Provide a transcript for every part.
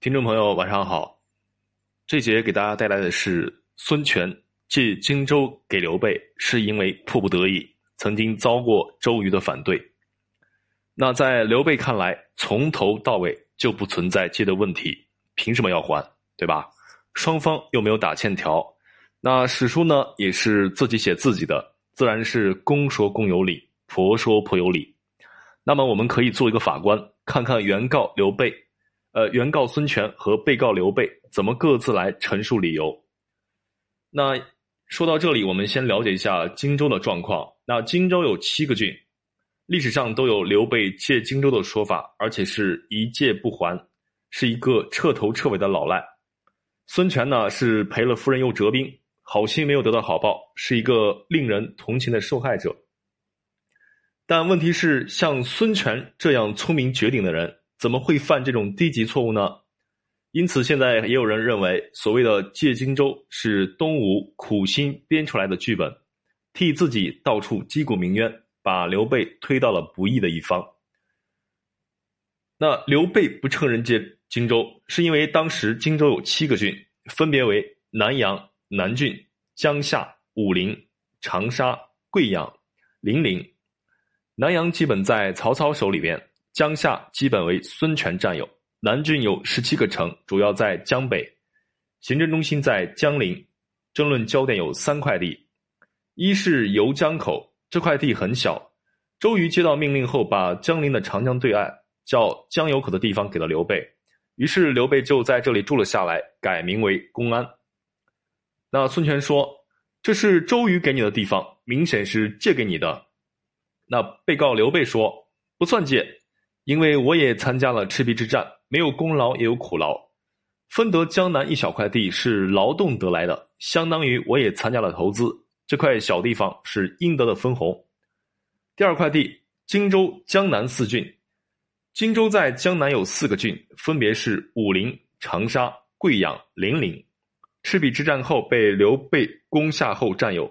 听众朋友，晚上好。这节给大家带来的是孙权借荆州给刘备，是因为迫不得已，曾经遭过周瑜的反对。那在刘备看来，从头到尾就不存在借的问题，凭什么要还？对吧？双方又没有打欠条。那史书呢，也是自己写自己的，自然是公说公有理，婆说婆有理。那么我们可以做一个法官，看看原告刘备。呃，原告孙权和被告刘备怎么各自来陈述理由？那说到这里，我们先了解一下荆州的状况。那荆州有七个郡，历史上都有刘备借荆州的说法，而且是一借不还，是一个彻头彻尾的老赖。孙权呢是赔了夫人又折兵，好心没有得到好报，是一个令人同情的受害者。但问题是，像孙权这样聪明绝顶的人。怎么会犯这种低级错误呢？因此，现在也有人认为，所谓的借荆州是东吴苦心编出来的剧本，替自己到处击鼓鸣冤，把刘备推到了不义的一方。那刘备不承认借荆州，是因为当时荆州有七个郡，分别为南阳、南郡、江夏、武陵、长沙、贵阳、零陵。南阳基本在曹操手里边。江夏基本为孙权占有，南郡有十七个城，主要在江北，行政中心在江陵，争论焦点有三块地，一是游江口，这块地很小，周瑜接到命令后，把江陵的长江对岸叫江油口的地方给了刘备，于是刘备就在这里住了下来，改名为公安。那孙权说：“这是周瑜给你的地方，明显是借给你的。”那被告刘备说：“不算借。”因为我也参加了赤壁之战，没有功劳也有苦劳，分得江南一小块地是劳动得来的，相当于我也参加了投资。这块小地方是应得的分红。第二块地，荆州江南四郡，荆州在江南有四个郡，分别是武陵、长沙、贵阳、零陵。赤壁之战后被刘备攻下后占有。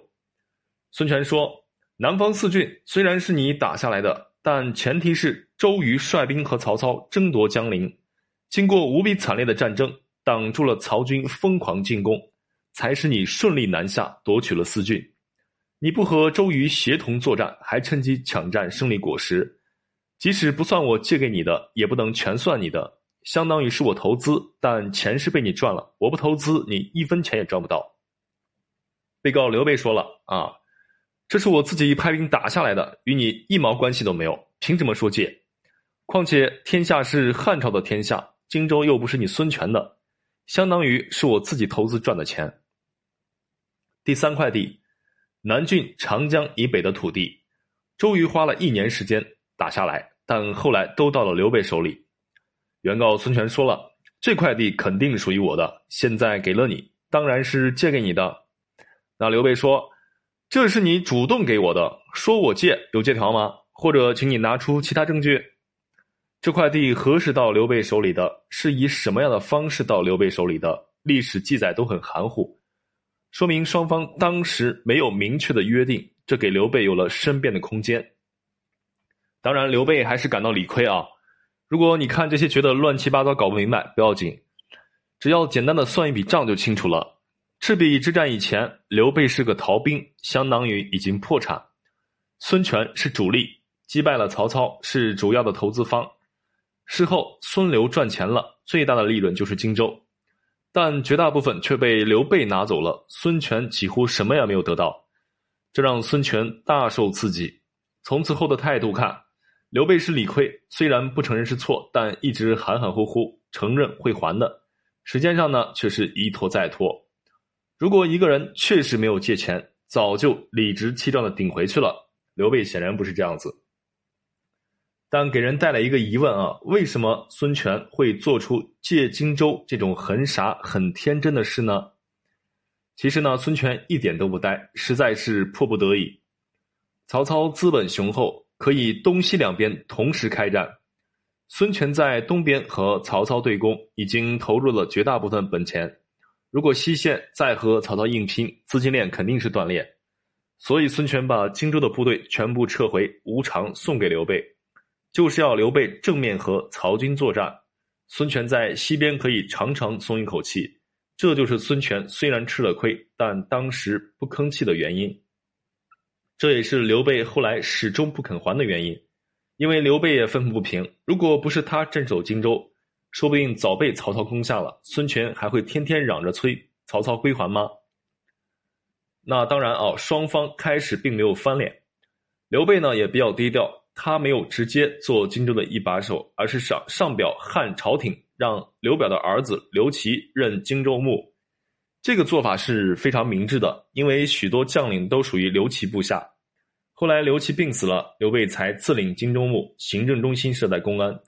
孙权说：“南方四郡虽然是你打下来的。”但前提是周瑜率兵和曹操争夺江陵，经过无比惨烈的战争，挡住了曹军疯狂进攻，才使你顺利南下夺取了四郡。你不和周瑜协同作战，还趁机抢占胜利果实，即使不算我借给你的，也不能全算你的，相当于是我投资，但钱是被你赚了。我不投资，你一分钱也赚不到。被告刘备说了啊。这是我自己派兵打下来的，与你一毛关系都没有，凭什么说借？况且天下是汉朝的天下，荆州又不是你孙权的，相当于是我自己投资赚的钱。第三块地，南郡长江以北的土地，周瑜花了一年时间打下来，但后来都到了刘备手里。原告孙权说了，这块地肯定属于我的，现在给了你，当然是借给你的。那刘备说。这是你主动给我的，说我借有借条吗？或者请你拿出其他证据。这块地何时到刘备手里的？是以什么样的方式到刘备手里的？历史记载都很含糊，说明双方当时没有明确的约定，这给刘备有了申辩的空间。当然，刘备还是感到理亏啊。如果你看这些觉得乱七八糟、搞不明白，不要紧，只要简单的算一笔账就清楚了。赤壁之战以前，刘备是个逃兵，相当于已经破产。孙权是主力，击败了曹操，是主要的投资方。事后，孙刘赚钱了，最大的利润就是荆州，但绝大部分却被刘备拿走了。孙权几乎什么也没有得到，这让孙权大受刺激。从此后的态度看，刘备是理亏，虽然不承认是错，但一直含含糊糊承认会还的。时间上呢，却是一拖再拖。如果一个人确实没有借钱，早就理直气壮的顶回去了。刘备显然不是这样子，但给人带来一个疑问啊：为什么孙权会做出借荆州这种很傻、很天真的事呢？其实呢，孙权一点都不呆，实在是迫不得已。曹操资本雄厚，可以东西两边同时开战。孙权在东边和曹操对攻，已经投入了绝大部分本钱。如果西线再和曹操硬拼，资金链肯定是断裂。所以孙权把荆州的部队全部撤回无偿，送给刘备，就是要刘备正面和曹军作战。孙权在西边可以长长松一口气，这就是孙权虽然吃了亏，但当时不吭气的原因。这也是刘备后来始终不肯还的原因，因为刘备也愤愤不平，如果不是他镇守荆州，说不定早被曹操攻下了。孙权还会天天嚷着催曹操归还吗？那当然啊，双方开始并没有翻脸，刘备呢也比较低调。他没有直接做荆州的一把手，而是上上表汉朝廷，让刘表的儿子刘琦任荆州牧。这个做法是非常明智的，因为许多将领都属于刘琦部下。后来刘琦病死了，刘备才自领荆州牧，行政中心设在公安，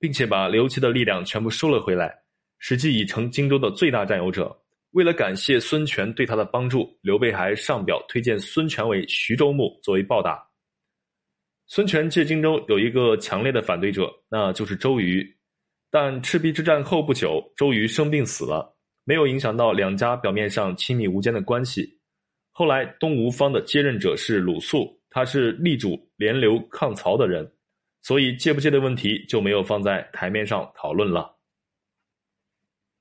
并且把刘琦的力量全部收了回来，实际已成荆州的最大占有者。为了感谢孙权对他的帮助，刘备还上表推荐孙权为徐州牧作为报答。孙权借荆州有一个强烈的反对者，那就是周瑜。但赤壁之战后不久，周瑜生病死了，没有影响到两家表面上亲密无间的关系。后来东吴方的接任者是鲁肃，他是力主联刘抗曹的人，所以借不借的问题就没有放在台面上讨论了。